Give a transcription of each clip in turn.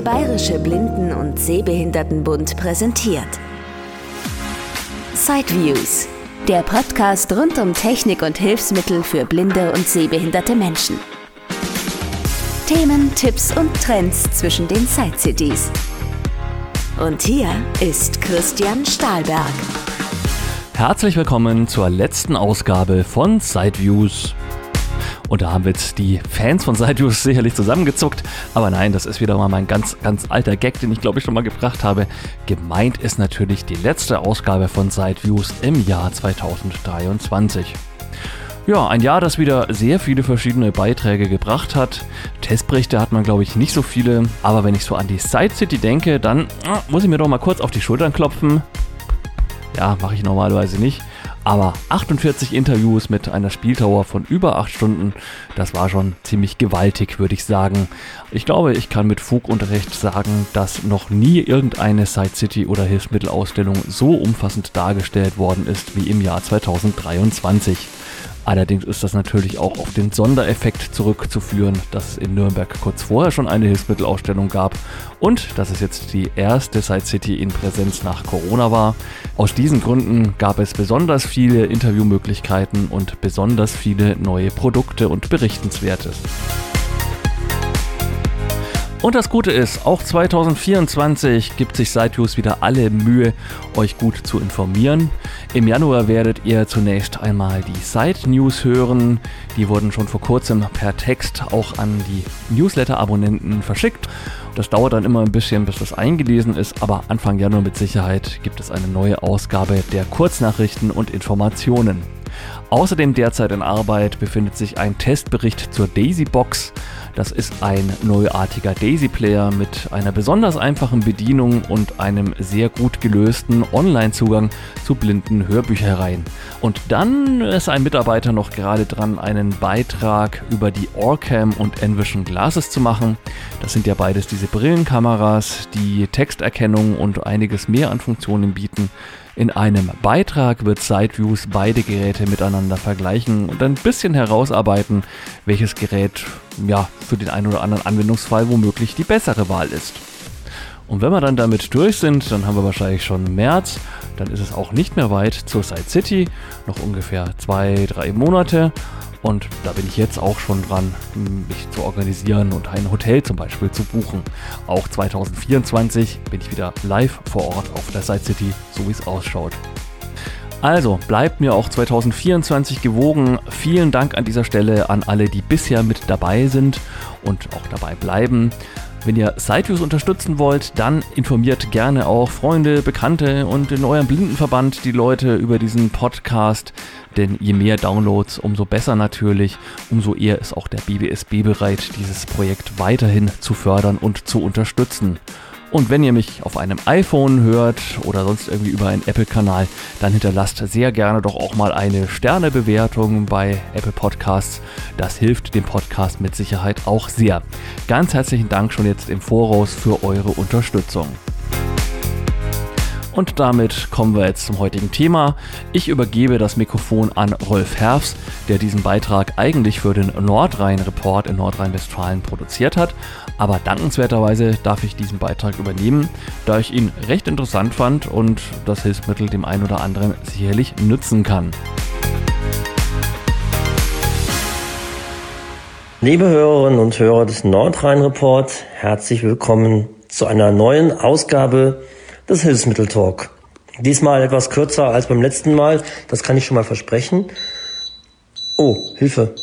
Der Bayerische Blinden- und Sehbehindertenbund präsentiert. Sideviews, der Podcast rund um Technik und Hilfsmittel für blinde und sehbehinderte Menschen. Themen, Tipps und Trends zwischen den Side Cities. Und hier ist Christian Stahlberg. Herzlich willkommen zur letzten Ausgabe von Sideviews. Und da haben wir jetzt die Fans von Sideviews sicherlich zusammengezuckt. Aber nein, das ist wieder mal mein ganz, ganz alter Gag, den ich glaube ich schon mal gebracht habe. Gemeint ist natürlich die letzte Ausgabe von Sideviews im Jahr 2023. Ja, ein Jahr, das wieder sehr viele verschiedene Beiträge gebracht hat. Testberichte hat man, glaube ich, nicht so viele. Aber wenn ich so an die Side City denke, dann ah, muss ich mir doch mal kurz auf die Schultern klopfen. Ja, mache ich normalerweise nicht. Aber 48 Interviews mit einer Spieldauer von über 8 Stunden, das war schon ziemlich gewaltig, würde ich sagen. Ich glaube, ich kann mit Fug und Recht sagen, dass noch nie irgendeine Side City oder Hilfsmittelausstellung so umfassend dargestellt worden ist wie im Jahr 2023. Allerdings ist das natürlich auch auf den Sondereffekt zurückzuführen, dass es in Nürnberg kurz vorher schon eine Hilfsmittelausstellung gab und dass es jetzt die erste Side City in Präsenz nach Corona war. Aus diesen Gründen gab es besonders viele Interviewmöglichkeiten und besonders viele neue Produkte und Berichtenswertes. Und das Gute ist, auch 2024 gibt sich SiteViews wieder alle Mühe, euch gut zu informieren. Im Januar werdet ihr zunächst einmal die Site News hören. Die wurden schon vor kurzem per Text auch an die Newsletter-Abonnenten verschickt. Das dauert dann immer ein bisschen, bis das eingelesen ist, aber Anfang Januar mit Sicherheit gibt es eine neue Ausgabe der Kurznachrichten und Informationen. Außerdem derzeit in Arbeit befindet sich ein Testbericht zur Daisy Box. Das ist ein neuartiger Daisy-Player mit einer besonders einfachen Bedienung und einem sehr gut gelösten Online-Zugang zu blinden Hörbüchereien. Und dann ist ein Mitarbeiter noch gerade dran, einen Beitrag über die Orcam und Envision Glasses zu machen. Das sind ja beides diese Brillenkameras, die Texterkennung und einiges mehr an Funktionen bieten. In einem Beitrag wird Sideviews beide Geräte miteinander vergleichen und ein bisschen herausarbeiten, welches Gerät ja, für den einen oder anderen Anwendungsfall womöglich die bessere Wahl ist. Und wenn wir dann damit durch sind, dann haben wir wahrscheinlich schon März, dann ist es auch nicht mehr weit zur Side City, noch ungefähr zwei, drei Monate. Und da bin ich jetzt auch schon dran, mich zu organisieren und ein Hotel zum Beispiel zu buchen. Auch 2024 bin ich wieder live vor Ort auf der Side City, so wie es ausschaut. Also bleibt mir auch 2024 gewogen. Vielen Dank an dieser Stelle an alle, die bisher mit dabei sind und auch dabei bleiben. Wenn ihr Sideviews unterstützen wollt, dann informiert gerne auch Freunde, Bekannte und in eurem Blindenverband die Leute über diesen Podcast. Denn je mehr Downloads, umso besser natürlich, umso eher ist auch der BBSB bereit, dieses Projekt weiterhin zu fördern und zu unterstützen. Und wenn ihr mich auf einem iPhone hört oder sonst irgendwie über einen Apple-Kanal, dann hinterlasst sehr gerne doch auch mal eine Sternebewertung bei Apple Podcasts. Das hilft dem Podcast mit Sicherheit auch sehr. Ganz herzlichen Dank schon jetzt im Voraus für eure Unterstützung. Und damit kommen wir jetzt zum heutigen Thema. Ich übergebe das Mikrofon an Rolf Herfs, der diesen Beitrag eigentlich für den Nordrhein-Report in Nordrhein-Westfalen produziert hat. Aber dankenswerterweise darf ich diesen Beitrag übernehmen, da ich ihn recht interessant fand und das Hilfsmittel dem einen oder anderen sicherlich nützen kann. Liebe Hörerinnen und Hörer des Nordrhein-Report, herzlich willkommen zu einer neuen Ausgabe des Hilfsmittel-Talk. Diesmal etwas kürzer als beim letzten Mal, das kann ich schon mal versprechen. Oh, Hilfe.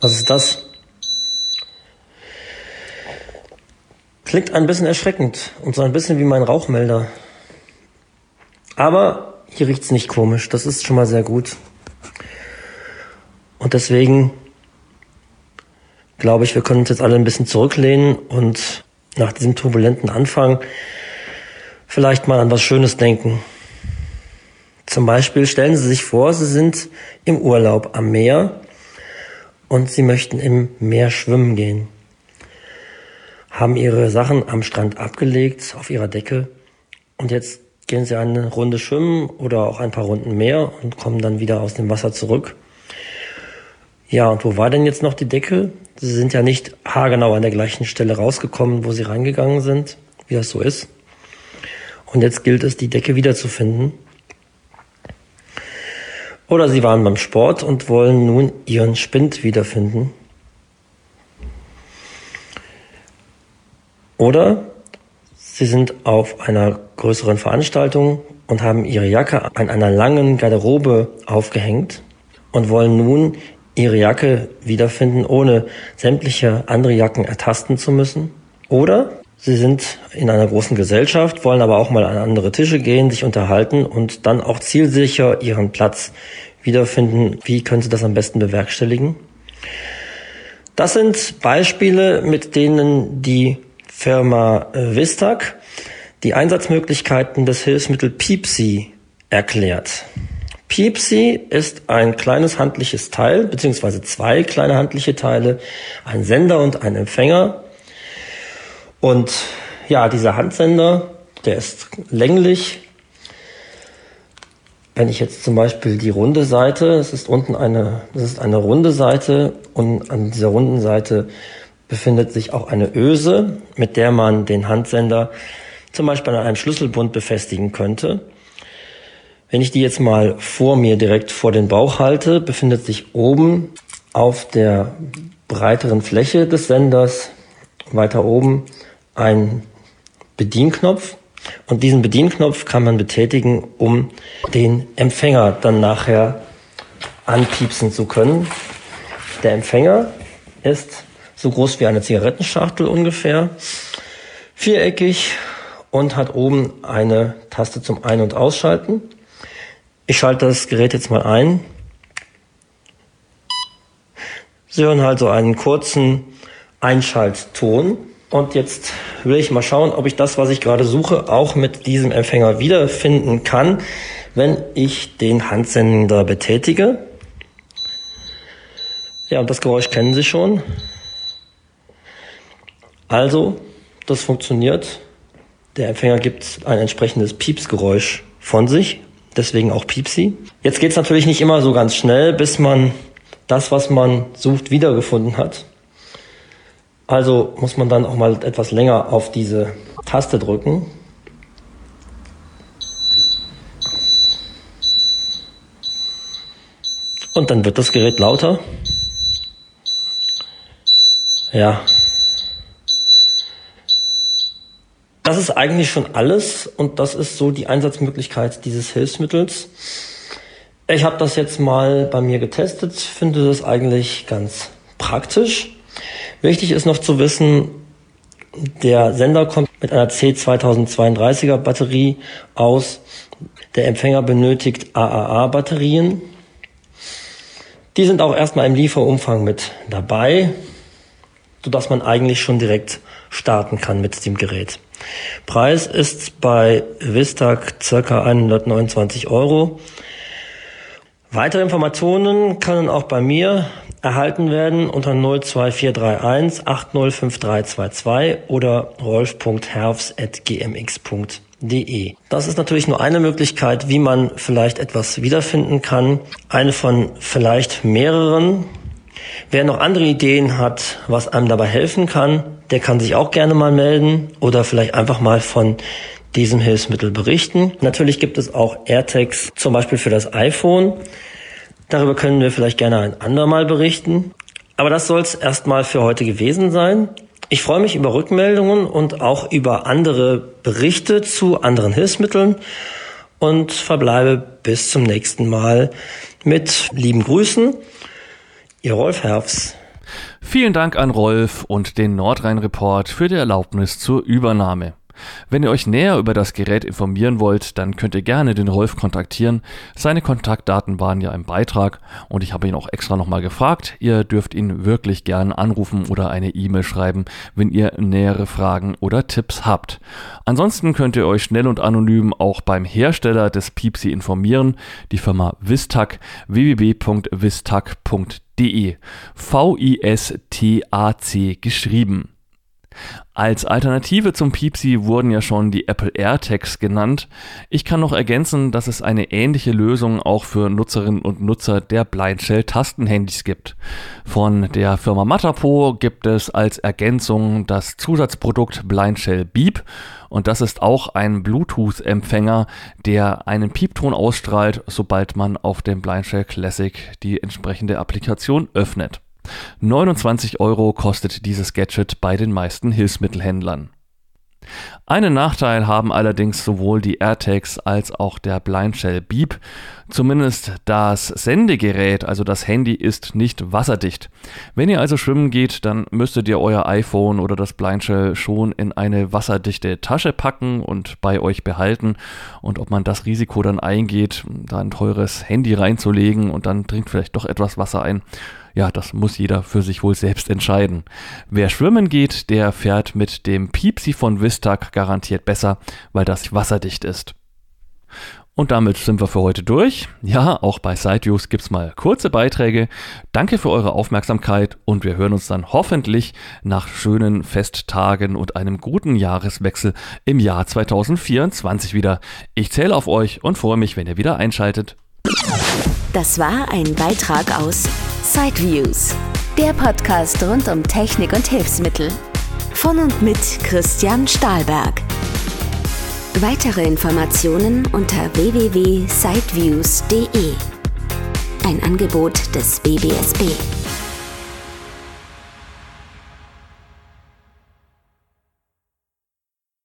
Was ist das? Klingt ein bisschen erschreckend und so ein bisschen wie mein Rauchmelder. Aber hier riecht's nicht komisch, das ist schon mal sehr gut. Und deswegen glaube ich, wir können uns jetzt alle ein bisschen zurücklehnen und nach diesem turbulenten Anfang vielleicht mal an was Schönes denken. Zum Beispiel stellen Sie sich vor, Sie sind im Urlaub am Meer und sie möchten im Meer schwimmen gehen. Haben ihre Sachen am Strand abgelegt, auf ihrer Decke und jetzt gehen sie eine Runde schwimmen oder auch ein paar Runden mehr und kommen dann wieder aus dem Wasser zurück. Ja, und wo war denn jetzt noch die Decke? Sie sind ja nicht haargenau an der gleichen Stelle rausgekommen, wo Sie reingegangen sind, wie das so ist. Und jetzt gilt es, die Decke wiederzufinden. Oder Sie waren beim Sport und wollen nun Ihren Spind wiederfinden. Oder Sie sind auf einer größeren Veranstaltung und haben Ihre Jacke an einer langen Garderobe aufgehängt und wollen nun ihre Jacke wiederfinden, ohne sämtliche andere Jacken ertasten zu müssen. Oder sie sind in einer großen Gesellschaft, wollen aber auch mal an andere Tische gehen, sich unterhalten und dann auch zielsicher ihren Platz wiederfinden. Wie können sie das am besten bewerkstelligen? Das sind Beispiele, mit denen die Firma Vistag die Einsatzmöglichkeiten des Hilfsmittel Piepsi erklärt. Piepsi ist ein kleines handliches Teil, beziehungsweise zwei kleine handliche Teile, ein Sender und ein Empfänger. Und ja, dieser Handsender, der ist länglich. Wenn ich jetzt zum Beispiel die runde Seite, es ist unten eine, das ist eine runde Seite und an dieser runden Seite befindet sich auch eine Öse, mit der man den Handsender zum Beispiel an einem Schlüsselbund befestigen könnte. Wenn ich die jetzt mal vor mir direkt vor den Bauch halte, befindet sich oben auf der breiteren Fläche des Senders weiter oben ein Bedienknopf. Und diesen Bedienknopf kann man betätigen, um den Empfänger dann nachher anpiepsen zu können. Der Empfänger ist so groß wie eine Zigarettenschachtel ungefähr, viereckig und hat oben eine Taste zum Ein- und Ausschalten. Ich schalte das Gerät jetzt mal ein. Sie hören halt so einen kurzen Einschaltton. Und jetzt will ich mal schauen, ob ich das, was ich gerade suche, auch mit diesem Empfänger wiederfinden kann, wenn ich den Handsender betätige. Ja, und das Geräusch kennen Sie schon. Also, das funktioniert. Der Empfänger gibt ein entsprechendes Piepsgeräusch von sich deswegen auch Piepsi. Jetzt geht es natürlich nicht immer so ganz schnell, bis man das, was man sucht, wiedergefunden hat. Also muss man dann auch mal etwas länger auf diese Taste drücken. Und dann wird das Gerät lauter. Ja, Das ist eigentlich schon alles und das ist so die Einsatzmöglichkeit dieses Hilfsmittels. Ich habe das jetzt mal bei mir getestet, finde das eigentlich ganz praktisch. Wichtig ist noch zu wissen, der Sender kommt mit einer C2032er Batterie aus. Der Empfänger benötigt AAA Batterien. Die sind auch erstmal im Lieferumfang mit dabei, sodass man eigentlich schon direkt starten kann mit dem Gerät. Preis ist bei Vistag ca. 129 Euro. Weitere Informationen können auch bei mir erhalten werden unter 02431 805322 oder rolf.herfs.gmx.de. Das ist natürlich nur eine Möglichkeit, wie man vielleicht etwas wiederfinden kann. Eine von vielleicht mehreren. Wer noch andere Ideen hat, was einem dabei helfen kann, der kann sich auch gerne mal melden oder vielleicht einfach mal von diesem Hilfsmittel berichten. Natürlich gibt es auch AirTags, zum Beispiel für das iPhone. Darüber können wir vielleicht gerne ein andermal berichten. Aber das soll es erstmal für heute gewesen sein. Ich freue mich über Rückmeldungen und auch über andere Berichte zu anderen Hilfsmitteln und verbleibe bis zum nächsten Mal mit lieben Grüßen. Ihr Rolf Herbst. Vielen Dank an Rolf und den Nordrhein-Report für die Erlaubnis zur Übernahme. Wenn ihr euch näher über das Gerät informieren wollt, dann könnt ihr gerne den Rolf kontaktieren. Seine Kontaktdaten waren ja im Beitrag und ich habe ihn auch extra nochmal gefragt. Ihr dürft ihn wirklich gern anrufen oder eine E-Mail schreiben, wenn ihr nähere Fragen oder Tipps habt. Ansonsten könnt ihr euch schnell und anonym auch beim Hersteller des Piepsi informieren, die Firma Vistac www.vistac.de. V-I-S-T-A-C geschrieben. Als Alternative zum Piepsi wurden ja schon die Apple AirTags genannt. Ich kann noch ergänzen, dass es eine ähnliche Lösung auch für Nutzerinnen und Nutzer der Blindshell Tastenhandys gibt. Von der Firma Matapo gibt es als Ergänzung das Zusatzprodukt Blindshell Beep und das ist auch ein Bluetooth-Empfänger, der einen Piepton ausstrahlt, sobald man auf dem Blindshell Classic die entsprechende Applikation öffnet. 29 Euro kostet dieses Gadget bei den meisten Hilfsmittelhändlern. Einen Nachteil haben allerdings sowohl die AirTags als auch der Blindshell Beep. Zumindest das Sendegerät, also das Handy, ist nicht wasserdicht. Wenn ihr also schwimmen geht, dann müsstet ihr euer iPhone oder das Blindshell schon in eine wasserdichte Tasche packen und bei euch behalten. Und ob man das Risiko dann eingeht, da ein teures Handy reinzulegen und dann dringt vielleicht doch etwas Wasser ein, ja, das muss jeder für sich wohl selbst entscheiden. Wer schwimmen geht, der fährt mit dem Piepsi von Vistag garantiert besser, weil das wasserdicht ist. Und damit sind wir für heute durch. Ja, auch bei SideViews gibt's mal kurze Beiträge. Danke für eure Aufmerksamkeit und wir hören uns dann hoffentlich nach schönen Festtagen und einem guten Jahreswechsel im Jahr 2024 wieder. Ich zähle auf euch und freue mich, wenn ihr wieder einschaltet. Das war ein Beitrag aus Sideviews, der Podcast rund um Technik und Hilfsmittel. Von und mit Christian Stahlberg. Weitere Informationen unter www.sideviews.de. Ein Angebot des BBSB.